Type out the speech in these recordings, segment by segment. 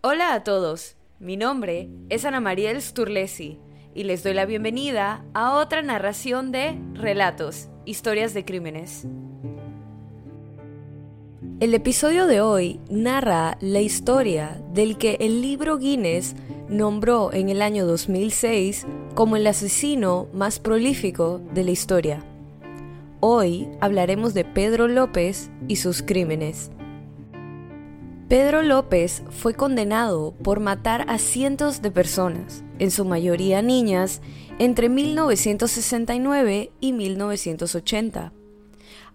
Hola a todos, mi nombre es Ana Mariel Sturlesi y les doy la bienvenida a otra narración de Relatos, Historias de Crímenes. El episodio de hoy narra la historia del que el libro Guinness nombró en el año 2006 como el asesino más prolífico de la historia. Hoy hablaremos de Pedro López y sus crímenes. Pedro López fue condenado por matar a cientos de personas, en su mayoría niñas, entre 1969 y 1980.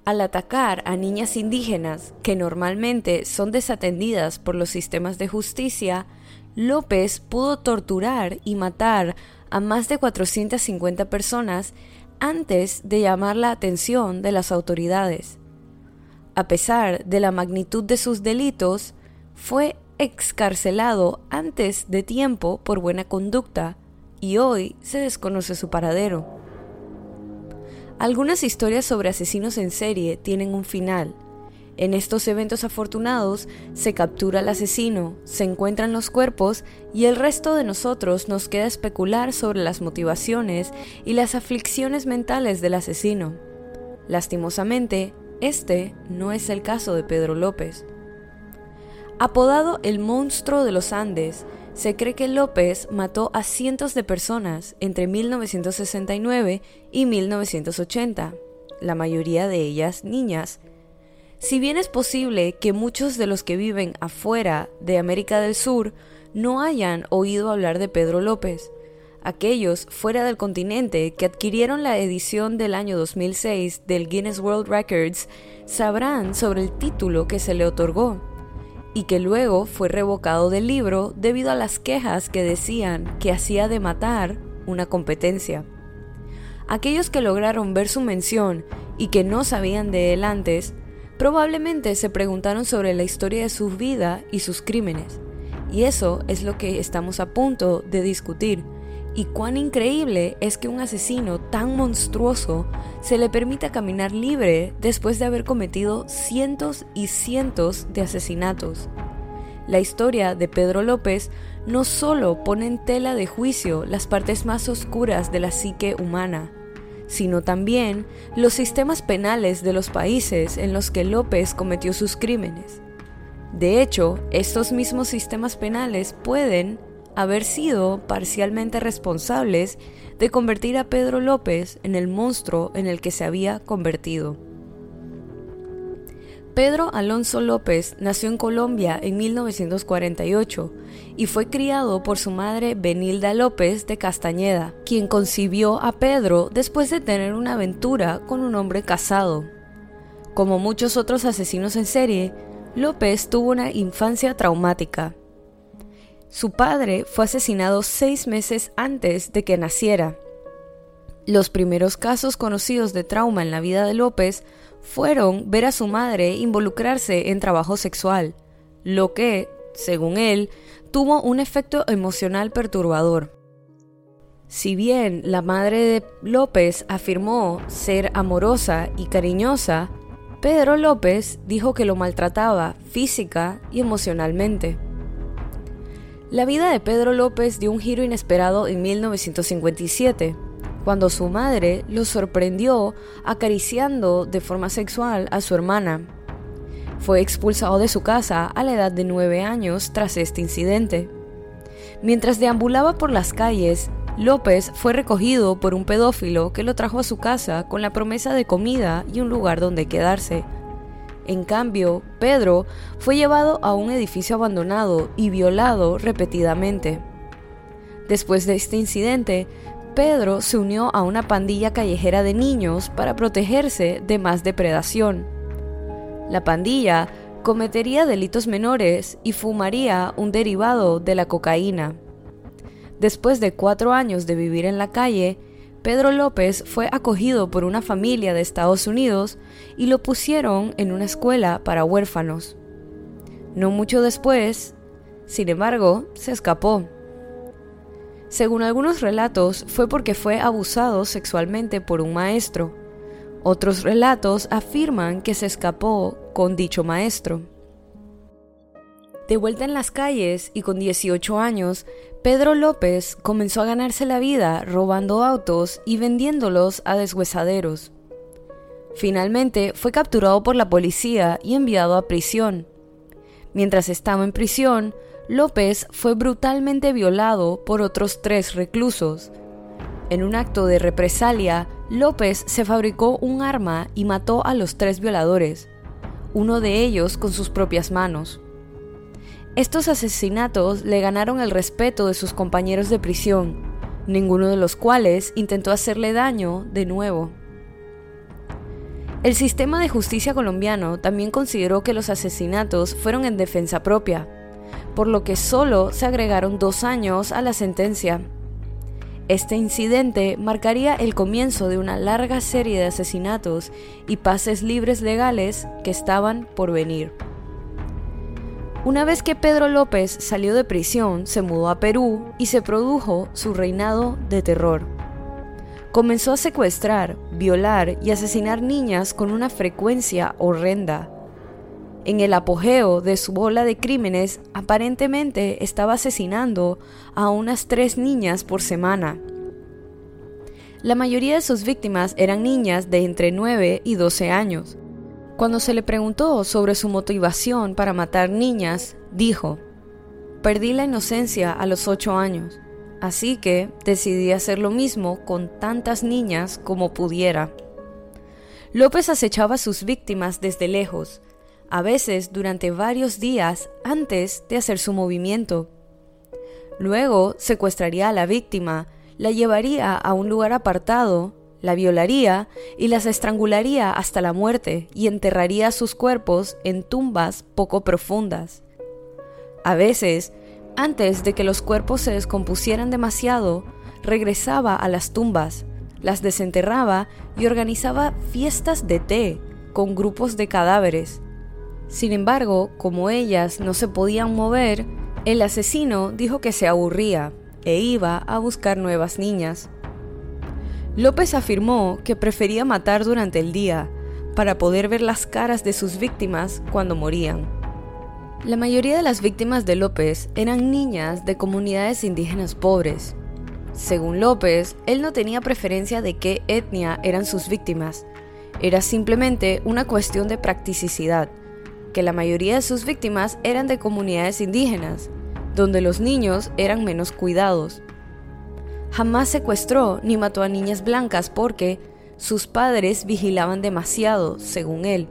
Al atacar a niñas indígenas, que normalmente son desatendidas por los sistemas de justicia, López pudo torturar y matar a más de 450 personas antes de llamar la atención de las autoridades. A pesar de la magnitud de sus delitos, fue excarcelado antes de tiempo por buena conducta y hoy se desconoce su paradero. Algunas historias sobre asesinos en serie tienen un final. En estos eventos afortunados se captura al asesino, se encuentran los cuerpos y el resto de nosotros nos queda especular sobre las motivaciones y las aflicciones mentales del asesino. Lastimosamente, este no es el caso de Pedro López. Apodado el monstruo de los Andes, se cree que López mató a cientos de personas entre 1969 y 1980, la mayoría de ellas niñas. Si bien es posible que muchos de los que viven afuera de América del Sur no hayan oído hablar de Pedro López, aquellos fuera del continente que adquirieron la edición del año 2006 del Guinness World Records sabrán sobre el título que se le otorgó y que luego fue revocado del libro debido a las quejas que decían que hacía de matar una competencia. Aquellos que lograron ver su mención y que no sabían de él antes, probablemente se preguntaron sobre la historia de su vida y sus crímenes. Y eso es lo que estamos a punto de discutir y cuán increíble es que un asesino tan monstruoso se le permita caminar libre después de haber cometido cientos y cientos de asesinatos. La historia de Pedro López no solo pone en tela de juicio las partes más oscuras de la psique humana, sino también los sistemas penales de los países en los que López cometió sus crímenes. De hecho, estos mismos sistemas penales pueden haber sido parcialmente responsables de convertir a Pedro López en el monstruo en el que se había convertido. Pedro Alonso López nació en Colombia en 1948 y fue criado por su madre Benilda López de Castañeda, quien concibió a Pedro después de tener una aventura con un hombre casado. Como muchos otros asesinos en serie, López tuvo una infancia traumática su padre fue asesinado seis meses antes de que naciera. Los primeros casos conocidos de trauma en la vida de López fueron ver a su madre involucrarse en trabajo sexual, lo que, según él, tuvo un efecto emocional perturbador. Si bien la madre de López afirmó ser amorosa y cariñosa, Pedro López dijo que lo maltrataba física y emocionalmente. La vida de Pedro López dio un giro inesperado en 1957, cuando su madre lo sorprendió acariciando de forma sexual a su hermana. Fue expulsado de su casa a la edad de nueve años tras este incidente. Mientras deambulaba por las calles, López fue recogido por un pedófilo que lo trajo a su casa con la promesa de comida y un lugar donde quedarse. En cambio, Pedro fue llevado a un edificio abandonado y violado repetidamente. Después de este incidente, Pedro se unió a una pandilla callejera de niños para protegerse de más depredación. La pandilla cometería delitos menores y fumaría un derivado de la cocaína. Después de cuatro años de vivir en la calle, Pedro López fue acogido por una familia de Estados Unidos y lo pusieron en una escuela para huérfanos. No mucho después, sin embargo, se escapó. Según algunos relatos, fue porque fue abusado sexualmente por un maestro. Otros relatos afirman que se escapó con dicho maestro. De vuelta en las calles y con 18 años, Pedro López comenzó a ganarse la vida robando autos y vendiéndolos a deshuesaderos. Finalmente fue capturado por la policía y enviado a prisión. Mientras estaba en prisión, López fue brutalmente violado por otros tres reclusos. En un acto de represalia, López se fabricó un arma y mató a los tres violadores, uno de ellos con sus propias manos. Estos asesinatos le ganaron el respeto de sus compañeros de prisión, ninguno de los cuales intentó hacerle daño de nuevo. El sistema de justicia colombiano también consideró que los asesinatos fueron en defensa propia, por lo que solo se agregaron dos años a la sentencia. Este incidente marcaría el comienzo de una larga serie de asesinatos y pases libres legales que estaban por venir. Una vez que Pedro López salió de prisión, se mudó a Perú y se produjo su reinado de terror comenzó a secuestrar, violar y asesinar niñas con una frecuencia horrenda. En el apogeo de su ola de crímenes, aparentemente estaba asesinando a unas tres niñas por semana. La mayoría de sus víctimas eran niñas de entre 9 y 12 años. Cuando se le preguntó sobre su motivación para matar niñas, dijo, Perdí la inocencia a los 8 años. Así que decidí hacer lo mismo con tantas niñas como pudiera. López acechaba a sus víctimas desde lejos, a veces durante varios días antes de hacer su movimiento. Luego secuestraría a la víctima, la llevaría a un lugar apartado, la violaría y las estrangularía hasta la muerte y enterraría sus cuerpos en tumbas poco profundas. A veces antes de que los cuerpos se descompusieran demasiado, regresaba a las tumbas, las desenterraba y organizaba fiestas de té con grupos de cadáveres. Sin embargo, como ellas no se podían mover, el asesino dijo que se aburría e iba a buscar nuevas niñas. López afirmó que prefería matar durante el día para poder ver las caras de sus víctimas cuando morían. La mayoría de las víctimas de López eran niñas de comunidades indígenas pobres. Según López, él no tenía preferencia de qué etnia eran sus víctimas. Era simplemente una cuestión de practicidad, que la mayoría de sus víctimas eran de comunidades indígenas, donde los niños eran menos cuidados. Jamás secuestró ni mató a niñas blancas porque sus padres vigilaban demasiado, según él.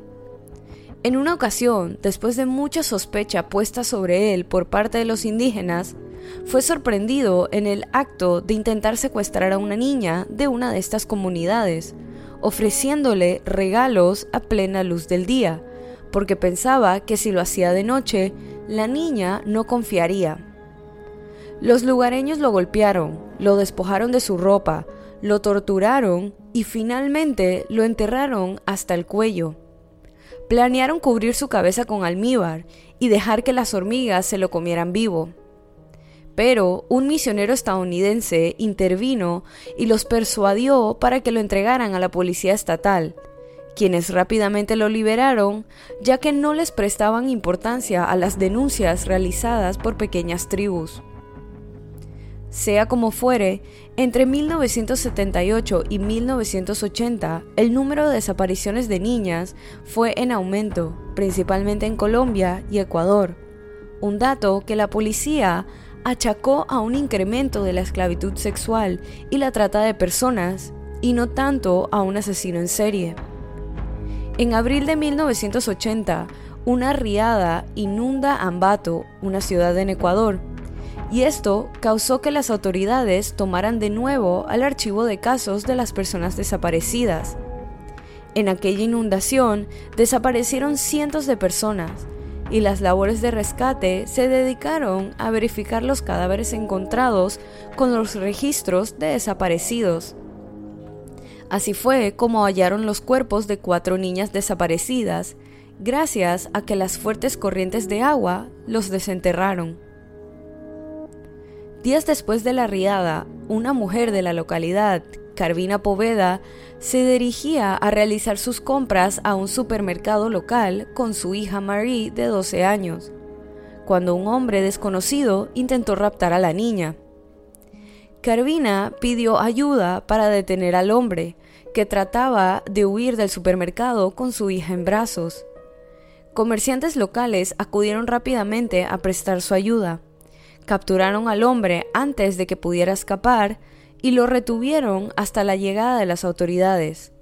En una ocasión, después de mucha sospecha puesta sobre él por parte de los indígenas, fue sorprendido en el acto de intentar secuestrar a una niña de una de estas comunidades, ofreciéndole regalos a plena luz del día, porque pensaba que si lo hacía de noche, la niña no confiaría. Los lugareños lo golpearon, lo despojaron de su ropa, lo torturaron y finalmente lo enterraron hasta el cuello. Planearon cubrir su cabeza con almíbar y dejar que las hormigas se lo comieran vivo. Pero un misionero estadounidense intervino y los persuadió para que lo entregaran a la policía estatal, quienes rápidamente lo liberaron ya que no les prestaban importancia a las denuncias realizadas por pequeñas tribus. Sea como fuere, entre 1978 y 1980 el número de desapariciones de niñas fue en aumento, principalmente en Colombia y Ecuador, un dato que la policía achacó a un incremento de la esclavitud sexual y la trata de personas, y no tanto a un asesino en serie. En abril de 1980, una riada inunda Ambato, una ciudad en Ecuador, y esto causó que las autoridades tomaran de nuevo al archivo de casos de las personas desaparecidas. En aquella inundación desaparecieron cientos de personas y las labores de rescate se dedicaron a verificar los cadáveres encontrados con los registros de desaparecidos. Así fue como hallaron los cuerpos de cuatro niñas desaparecidas, gracias a que las fuertes corrientes de agua los desenterraron. Días después de la riada, una mujer de la localidad, Carvina Poveda, se dirigía a realizar sus compras a un supermercado local con su hija Marie de 12 años. cuando un hombre desconocido intentó raptar a la niña. Carvina pidió ayuda para detener al hombre, que trataba de huir del supermercado con su hija en brazos. Comerciantes locales acudieron rápidamente a prestar su ayuda. Capturaron al hombre antes de que pudiera escapar y lo retuvieron hasta la llegada de las autoridades.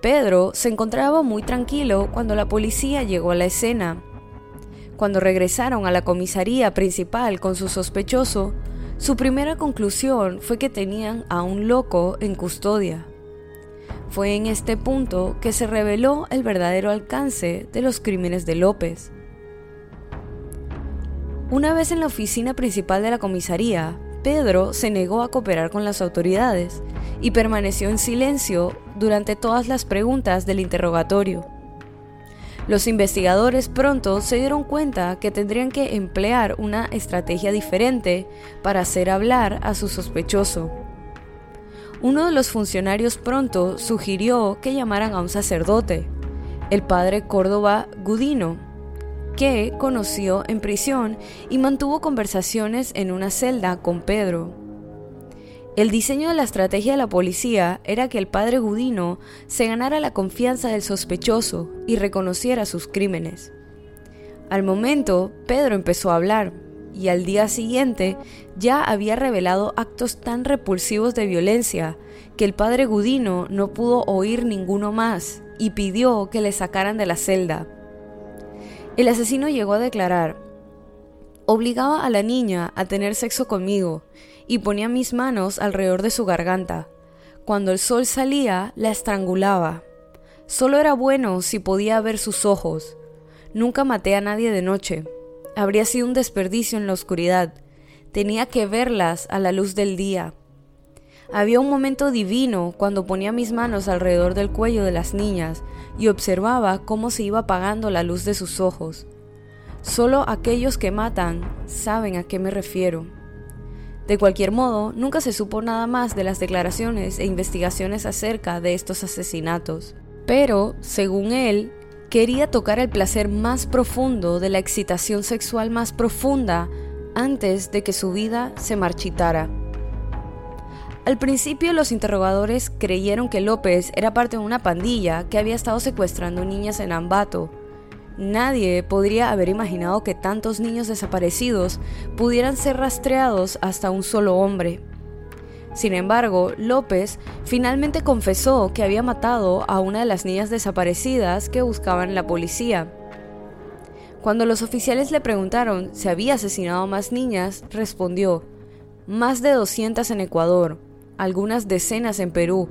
Pedro se encontraba muy tranquilo cuando la policía llegó a la escena. Cuando regresaron a la comisaría principal con su sospechoso, su primera conclusión fue que tenían a un loco en custodia. Fue en este punto que se reveló el verdadero alcance de los crímenes de López. Una vez en la oficina principal de la comisaría, Pedro se negó a cooperar con las autoridades y permaneció en silencio durante todas las preguntas del interrogatorio. Los investigadores pronto se dieron cuenta que tendrían que emplear una estrategia diferente para hacer hablar a su sospechoso. Uno de los funcionarios pronto sugirió que llamaran a un sacerdote, el padre Córdoba Gudino, que conoció en prisión y mantuvo conversaciones en una celda con Pedro. El diseño de la estrategia de la policía era que el padre Gudino se ganara la confianza del sospechoso y reconociera sus crímenes. Al momento, Pedro empezó a hablar, y al día siguiente ya había revelado actos tan repulsivos de violencia que el padre Gudino no pudo oír ninguno más y pidió que le sacaran de la celda. El asesino llegó a declarar, obligaba a la niña a tener sexo conmigo y ponía mis manos alrededor de su garganta. Cuando el sol salía, la estrangulaba. Solo era bueno si podía ver sus ojos. Nunca maté a nadie de noche habría sido un desperdicio en la oscuridad. Tenía que verlas a la luz del día. Había un momento divino cuando ponía mis manos alrededor del cuello de las niñas y observaba cómo se iba apagando la luz de sus ojos. Solo aquellos que matan saben a qué me refiero. De cualquier modo, nunca se supo nada más de las declaraciones e investigaciones acerca de estos asesinatos. Pero, según él, quería tocar el placer más profundo de la excitación sexual más profunda antes de que su vida se marchitara. Al principio los interrogadores creyeron que López era parte de una pandilla que había estado secuestrando niñas en Ambato. Nadie podría haber imaginado que tantos niños desaparecidos pudieran ser rastreados hasta un solo hombre. Sin embargo, López finalmente confesó que había matado a una de las niñas desaparecidas que buscaban la policía. Cuando los oficiales le preguntaron si había asesinado a más niñas, respondió, más de 200 en Ecuador, algunas decenas en Perú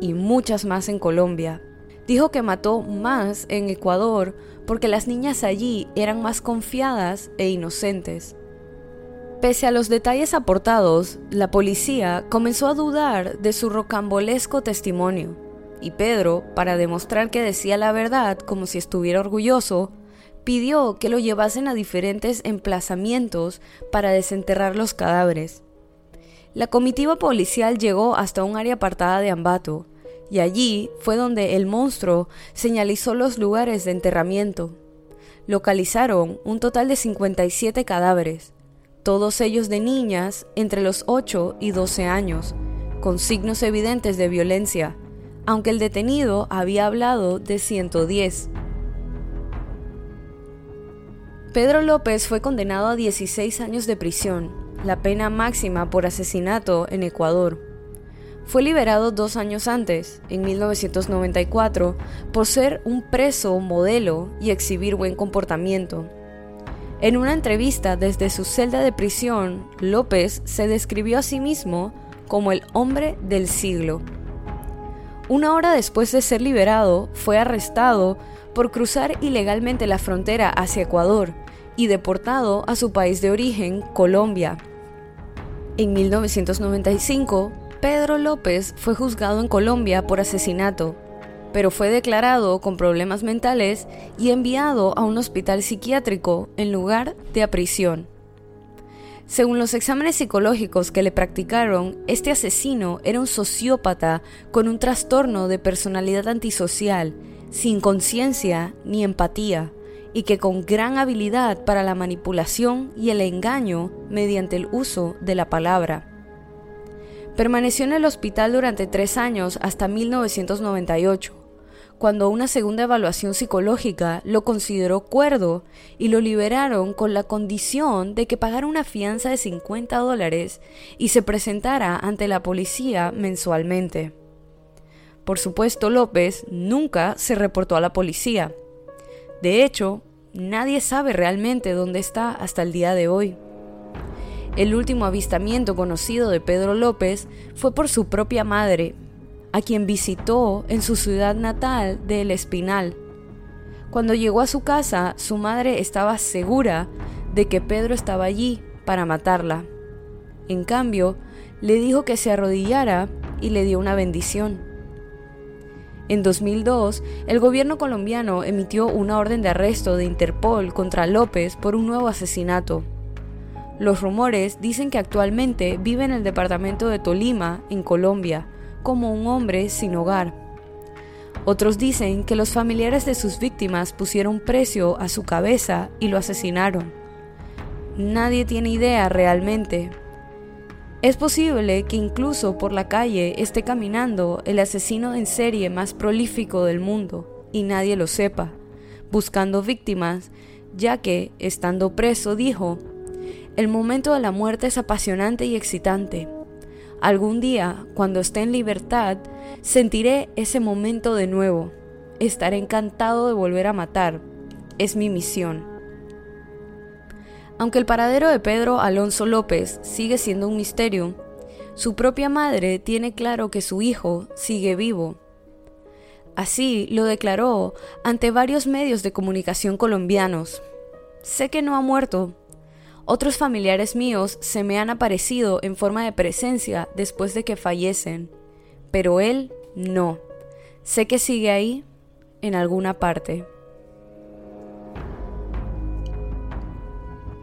y muchas más en Colombia. Dijo que mató más en Ecuador porque las niñas allí eran más confiadas e inocentes. Pese a los detalles aportados, la policía comenzó a dudar de su rocambolesco testimonio, y Pedro, para demostrar que decía la verdad como si estuviera orgulloso, pidió que lo llevasen a diferentes emplazamientos para desenterrar los cadáveres. La comitiva policial llegó hasta un área apartada de Ambato, y allí fue donde el monstruo señalizó los lugares de enterramiento. Localizaron un total de 57 cadáveres, todos ellos de niñas entre los 8 y 12 años, con signos evidentes de violencia, aunque el detenido había hablado de 110. Pedro López fue condenado a 16 años de prisión, la pena máxima por asesinato en Ecuador. Fue liberado dos años antes, en 1994, por ser un preso modelo y exhibir buen comportamiento. En una entrevista desde su celda de prisión, López se describió a sí mismo como el hombre del siglo. Una hora después de ser liberado, fue arrestado por cruzar ilegalmente la frontera hacia Ecuador y deportado a su país de origen, Colombia. En 1995, Pedro López fue juzgado en Colombia por asesinato pero fue declarado con problemas mentales y enviado a un hospital psiquiátrico en lugar de a prisión. Según los exámenes psicológicos que le practicaron, este asesino era un sociópata con un trastorno de personalidad antisocial, sin conciencia ni empatía, y que con gran habilidad para la manipulación y el engaño mediante el uso de la palabra. Permaneció en el hospital durante tres años hasta 1998, cuando una segunda evaluación psicológica lo consideró cuerdo y lo liberaron con la condición de que pagara una fianza de 50 dólares y se presentara ante la policía mensualmente. Por supuesto, López nunca se reportó a la policía. De hecho, nadie sabe realmente dónde está hasta el día de hoy. El último avistamiento conocido de Pedro López fue por su propia madre, a quien visitó en su ciudad natal de El Espinal. Cuando llegó a su casa, su madre estaba segura de que Pedro estaba allí para matarla. En cambio, le dijo que se arrodillara y le dio una bendición. En 2002, el gobierno colombiano emitió una orden de arresto de Interpol contra López por un nuevo asesinato. Los rumores dicen que actualmente vive en el departamento de Tolima, en Colombia, como un hombre sin hogar. Otros dicen que los familiares de sus víctimas pusieron precio a su cabeza y lo asesinaron. Nadie tiene idea realmente. Es posible que incluso por la calle esté caminando el asesino en serie más prolífico del mundo y nadie lo sepa, buscando víctimas, ya que, estando preso, dijo, el momento de la muerte es apasionante y excitante. Algún día, cuando esté en libertad, sentiré ese momento de nuevo. Estaré encantado de volver a matar. Es mi misión. Aunque el paradero de Pedro Alonso López sigue siendo un misterio, su propia madre tiene claro que su hijo sigue vivo. Así lo declaró ante varios medios de comunicación colombianos. Sé que no ha muerto, otros familiares míos se me han aparecido en forma de presencia después de que fallecen, pero él no. Sé que sigue ahí, en alguna parte.